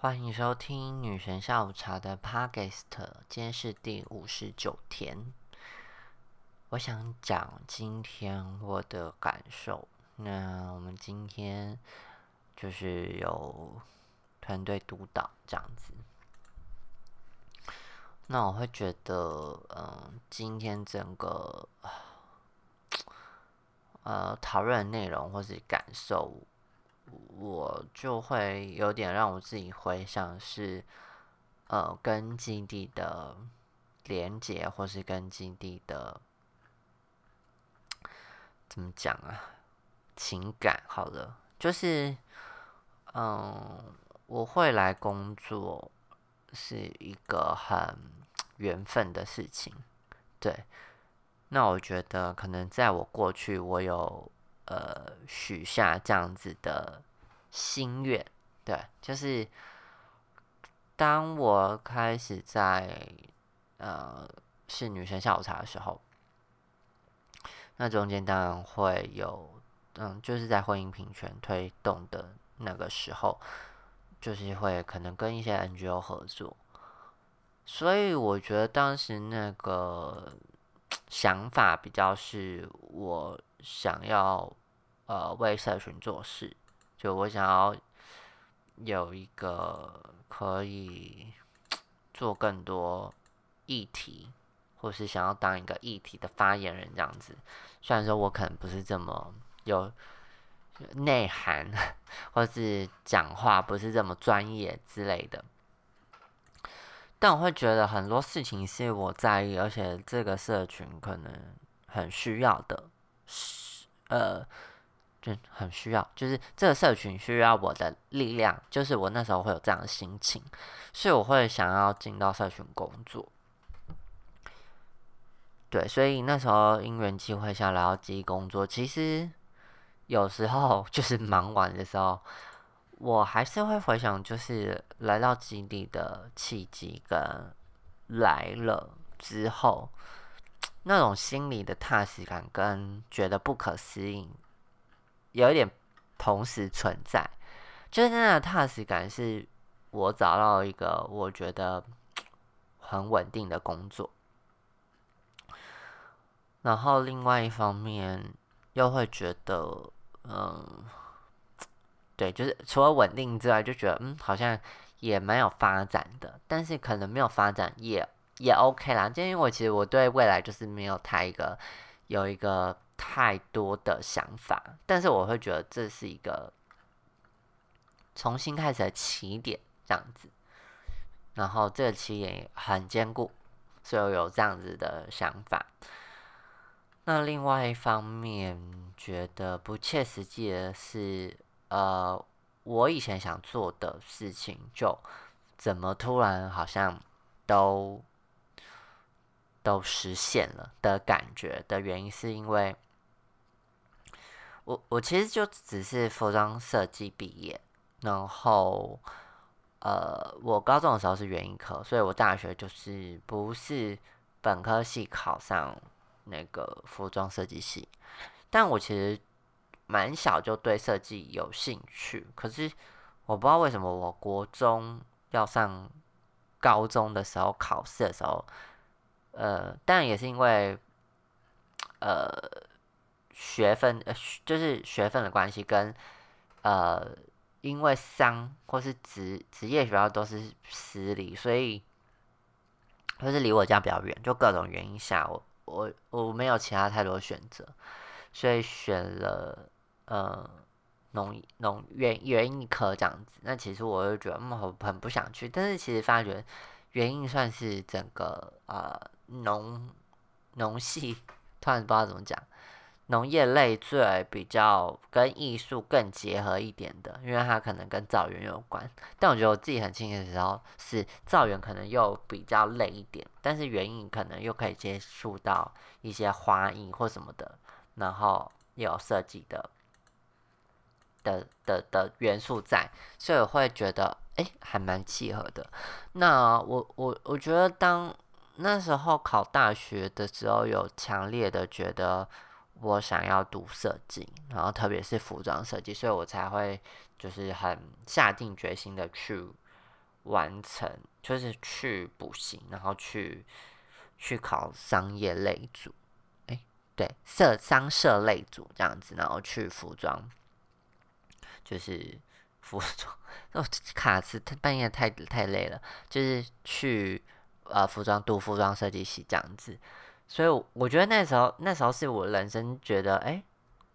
欢迎收听女神下午茶的 Podcast，今天是第五十九天。我想讲今天我的感受。那我们今天就是有团队督导这样子。那我会觉得，嗯，今天整个呃讨论内容或是感受。我就会有点让我自己回想是，呃，跟基地的连接，或是跟基地的怎么讲啊？情感好了，就是，嗯，我会来工作是一个很缘分的事情，对。那我觉得可能在我过去，我有。呃，许下这样子的心愿，对，就是当我开始在呃是女生下午茶的时候，那中间当然会有，嗯，就是在婚姻平权推动的那个时候，就是会可能跟一些 NGO 合作，所以我觉得当时那个想法比较是我想要。呃，为社群做事，就我想要有一个可以做更多议题，或是想要当一个议题的发言人这样子。虽然说我可能不是这么有内涵，或是讲话不是这么专业之类的，但我会觉得很多事情是我在意，而且这个社群可能很需要的，呃。就很需要，就是这个社群需要我的力量，就是我那时候会有这样的心情，所以我会想要进到社群工作。对，所以那时候因缘机会下来到基地工作，其实有时候就是忙完的时候，我还是会回想，就是来到基地的契机跟来了之后那种心里的踏实感跟觉得不可思议。有一点同时存在，就是那的踏实感，是我找到一个我觉得很稳定的工作。然后另外一方面又会觉得，嗯，对，就是除了稳定之外，就觉得嗯，好像也蛮有发展的。但是可能没有发展也也 OK 啦，就因为我其实我对未来就是没有太一个有一个。太多的想法，但是我会觉得这是一个重新开始的起点，这样子。然后这个起点很坚固，所以我有这样子的想法。那另外一方面，觉得不切实际的是，呃，我以前想做的事情，就怎么突然好像都都实现了的感觉的原因，是因为。我我其实就只是服装设计毕业，然后呃，我高中的时候是园艺科，所以我大学就是不是本科系考上那个服装设计系，但我其实蛮小就对设计有兴趣，可是我不知道为什么，我国中要上高中的时候考试的时候，呃，但也是因为呃。学分呃，就是学分的关系，跟呃，因为商或是职职业学校都是私立，所以就是离我家比较远，就各种原因下，我我我没有其他太多选择，所以选了呃农农园园艺科这样子。那其实我就觉得嗯，很不想去，但是其实发觉园艺算是整个呃农农系，突然不知道怎么讲。农业类最比较跟艺术更结合一点的，因为它可能跟造园有关。但我觉得我自己很庆幸的时候是造园可能又比较累一点，但是园艺可能又可以接触到一些花艺或什么的，然后又有设计的的的的元素在，所以我会觉得哎还蛮契合的。那我我我觉得当那时候考大学的时候，有强烈的觉得。我想要读设计，然后特别是服装设计，所以我才会就是很下定决心的去完成，就是去补习，然后去去考商业类组，哎，对，设商社类组这样子，然后去服装，就是服装，哦，卡词，半夜太太累了，就是去呃服装读服装设计系这样子，所以我觉得那时候那时候是我人生觉得，哎，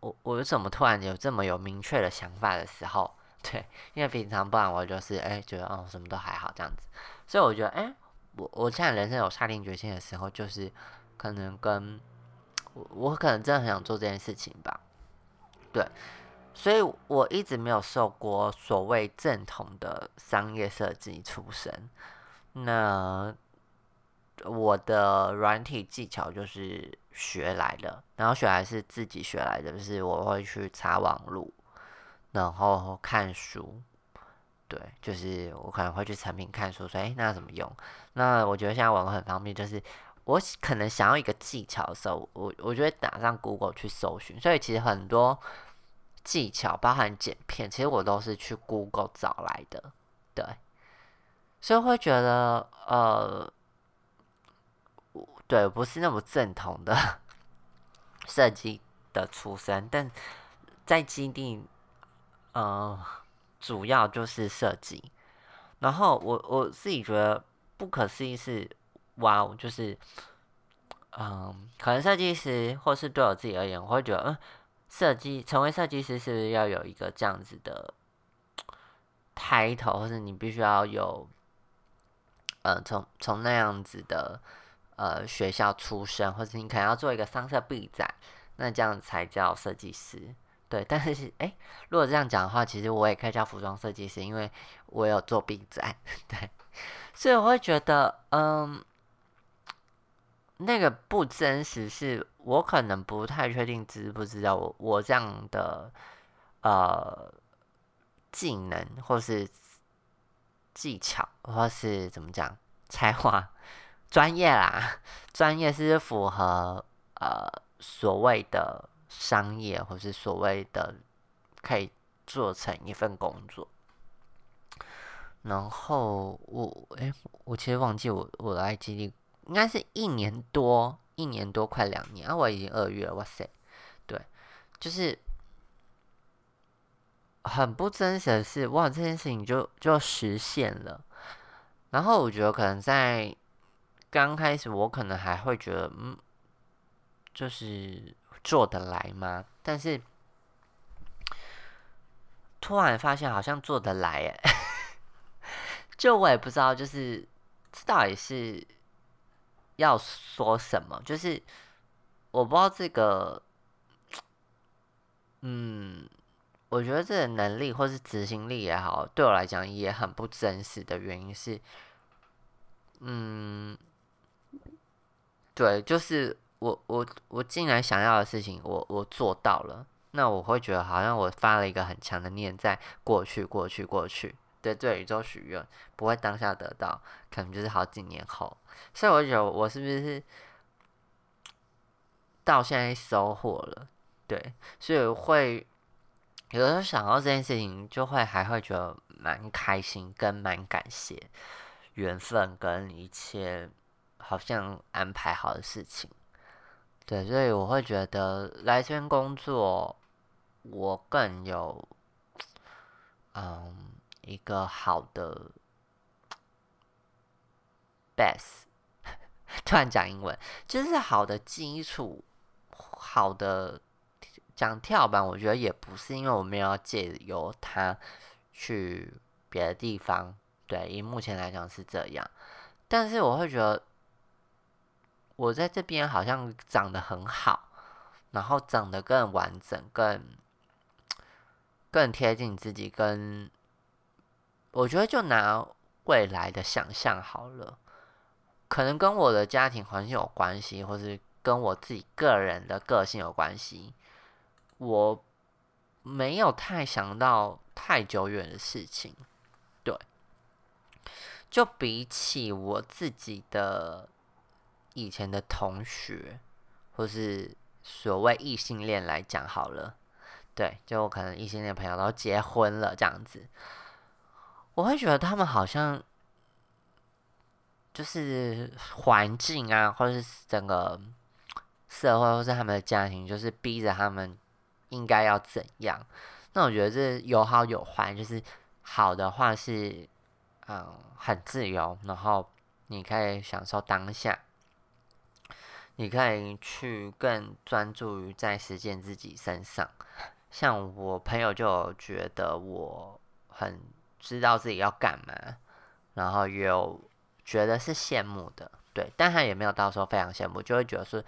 我我怎么突然有这么有明确的想法的时候。对，因为平常不然我就是哎觉得哦什么都还好这样子，所以我觉得哎我我现在人生有下定决心的时候，就是可能跟我我可能真的很想做这件事情吧，对，所以我一直没有受过所谓正统的商业设计出身，那我的软体技巧就是学来的，然后学来是自己学来的，就是我会去查网路。然后看书，对，就是我可能会去成品看书，说哎，那怎么用？那我觉得现在网络很方便，就是我可能想要一个技巧的时候，我我就会打上 Google 去搜寻。所以其实很多技巧，包含剪片，其实我都是去 Google 找来的，对。所以会觉得呃，对，不是那么正统的 设计的出身，但在基地。呃，主要就是设计，然后我我自己觉得不可思议是，哇哦，就是，嗯，可能设计师或是对我自己而言，我会觉得，嗯，设计成为设计师是不是要有一个这样子的抬头，或是你必须要有，呃，从从那样子的呃学校出身，或者你可能要做一个商社毕展，那这样才叫设计师。对，但是哎，如果这样讲的话，其实我也可以叫服装设计师，因为我有做比赛。对，所以我会觉得，嗯，那个不真实，是我可能不太确定知不知道我我这样的呃技能，或是技巧，或是怎么讲才华、专业啦，专业是符合呃所谓的。商业，或是所谓的可以做成一份工作。然后我，哎，我其实忘记我我的 I G D 应该是一年多，一年多快两年啊！我已经二月了，哇塞，对，就是很不真实的是，哇，这件事情就就实现了。然后我觉得可能在刚开始，我可能还会觉得，嗯，就是。做得来吗？但是突然发现好像做得来耶，就我也不知道，就是这到底是要说什么？就是我不知道这个，嗯，我觉得这个能力或是执行力也好，对我来讲也很不真实的原因是，嗯，对，就是。我我我竟然想要的事情，我我做到了，那我会觉得好像我发了一个很强的念，在过去过去过去，对对宇宙许愿，不会当下得到，可能就是好几年后，所以我觉得我是不是到现在收获了？对，所以会有的时候想到这件事情，就会还会觉得蛮开心，跟蛮感谢缘分跟一切好像安排好的事情。对，所以我会觉得来这边工作，我更有，嗯，一个好的 base，突然讲英文，就是好的基础，好的讲跳板，我觉得也不是因为我们要借由它去别的地方，对，以目前来讲是这样，但是我会觉得。我在这边好像长得很好，然后长得更完整、更更贴近自己。跟我觉得就拿未来的想象好了，可能跟我的家庭环境有关系，或是跟我自己个人的个性有关系。我没有太想到太久远的事情，对，就比起我自己的。以前的同学，或是所谓异性恋来讲好了，对，就可能异性恋朋友都结婚了这样子，我会觉得他们好像就是环境啊，或者是整个社会，或是他们的家庭，就是逼着他们应该要怎样。那我觉得这有好有坏，就是好的话是，嗯，很自由，然后你可以享受当下，你可以去更专注于在实践自己身上。像我朋友就觉得我很知道自己要干嘛，然后有觉得是羡慕的，对，但他也没有到时候非常羡慕，就会觉得是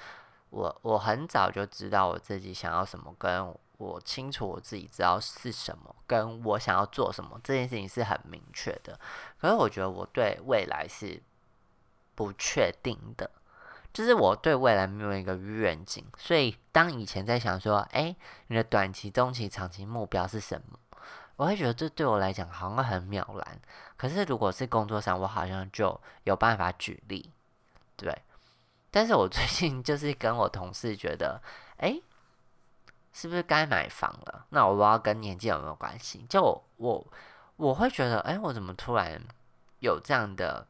我我很早就知道我自己想要什么，跟我清楚我自己知道是什么，跟我想要做什么这件事情是很明确的。可是我觉得我对未来是不确定的。就是我对未来没有一个愿景，所以当以前在想说，哎，你的短期、中期、长期目标是什么？我会觉得这对我来讲好像很渺然。可是如果是工作上，我好像就有办法举例，对。但是我最近就是跟我同事觉得，哎，是不是该买房了？那我不知道跟年纪有没有关系。就我我会觉得，哎，我怎么突然有这样的？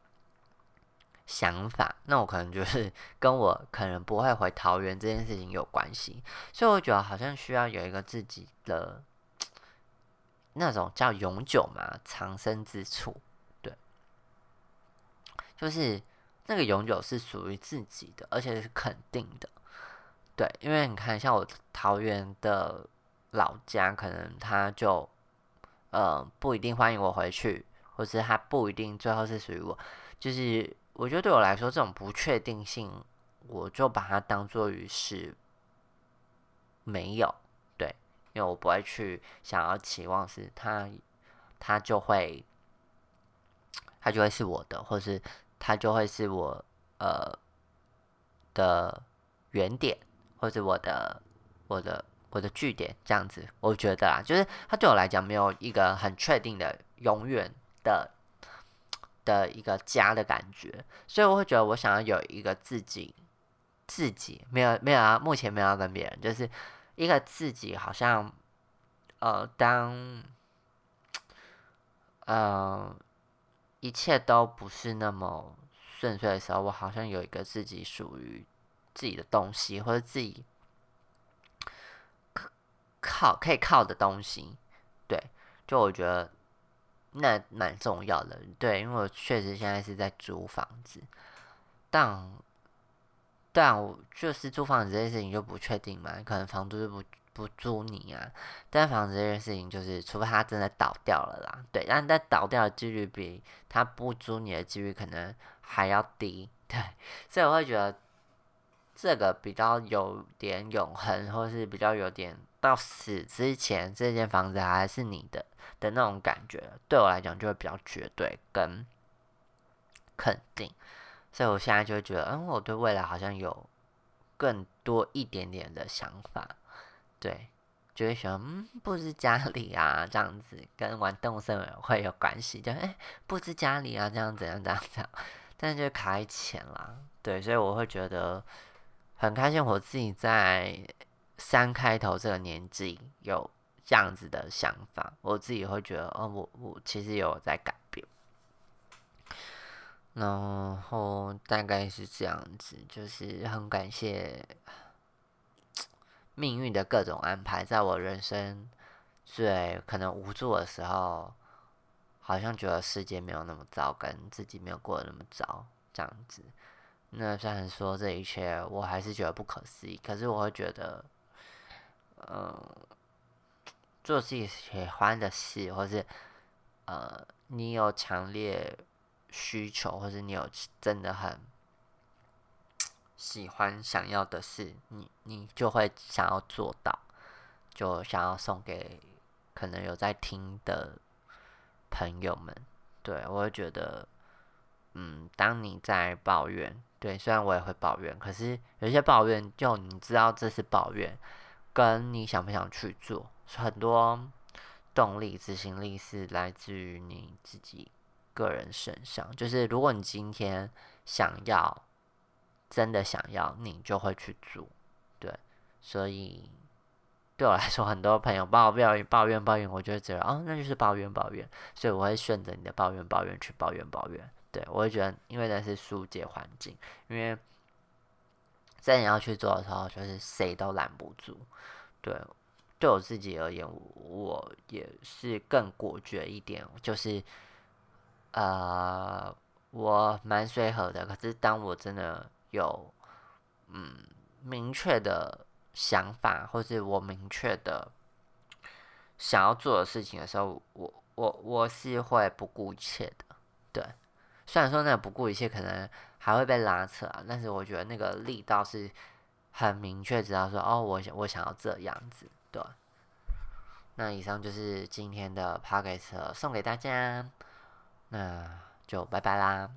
想法，那我可能就是 跟我可能不会回桃园这件事情有关系，所以我觉得好像需要有一个自己的那种叫永久嘛，藏身之处，对，就是那个永久是属于自己的，而且是肯定的，对，因为你看，像我桃园的老家，可能他就呃不一定欢迎我回去，或是他不一定最后是属于我，就是。我觉得对我来说，这种不确定性，我就把它当做于是没有对，因为我不会去想要期望是它，它就会，它就会是我的，或是它就会是我呃的原点，或者我的我的我的据点这样子。我觉得啊，就是它对我来讲没有一个很确定的永远的。的一个家的感觉，所以我会觉得我想要有一个自己，自己没有没有啊，目前没有要跟别人，就是一个自己，好像呃，当呃一切都不是那么顺遂的时候，我好像有一个自己属于自己的东西，或者自己靠可以靠的东西，对，就我觉得。那蛮重要的，对，因为我确实现在是在租房子，但但我就是租房子这件事情就不确定嘛，可能房租就不不租你啊。但房子这件事情就是，除非他真的倒掉了啦，对，但但倒掉的几率比他不租你的几率可能还要低，对，所以我会觉得这个比较有点永恒，或是比较有点到死之前，这间房子还是你的。的那种感觉，对我来讲就会比较绝对跟肯定，所以我现在就会觉得，嗯，我对未来好像有更多一点点的想法，对，就会想，嗯，布置家里啊，这样子跟玩动物森友会有关系，就哎，布置家里啊，这样怎样怎样怎样，但是就卡在钱啦，对，所以我会觉得很开心，我自己在三开头这个年纪有。这样子的想法，我自己会觉得，哦，我我其实有在改变，然后大概是这样子，就是很感谢命运的各种安排，在我人生最可能无助的时候，好像觉得世界没有那么糟，跟自己没有过得那么糟，这样子。那虽然说这一切，我还是觉得不可思议，可是我会觉得，嗯。做自己喜欢的事，或是呃，你有强烈需求，或是你有真的很喜欢想要的事，你你就会想要做到，就想要送给可能有在听的朋友们。对我会觉得，嗯，当你在抱怨，对，虽然我也会抱怨，可是有些抱怨，就你知道这是抱怨，跟你想不想去做。很多动力、执行力是来自于你自己个人身上。就是如果你今天想要，真的想要，你就会去做。对，所以对我来说，很多朋友抱怨、抱怨、抱怨，我就会觉得哦，那就是抱怨、抱怨。所以我会顺着你的抱怨、抱怨去抱怨、抱怨。对我会觉得，因为那是疏解环境，因为在你要去做的时候，就是谁都拦不住。对，对我自己而言，我也是更果决一点，就是呃，我蛮随和的。可是当我真的有嗯明确的想法，或是我明确的想要做的事情的时候，我我我是会不顾一切的。对，虽然说那不顾一切可能还会被拉扯啊，但是我觉得那个力道是很明确，知道说哦，我想我想要这样子。对，那以上就是今天的 p o c k e t 送给大家，那就拜拜啦。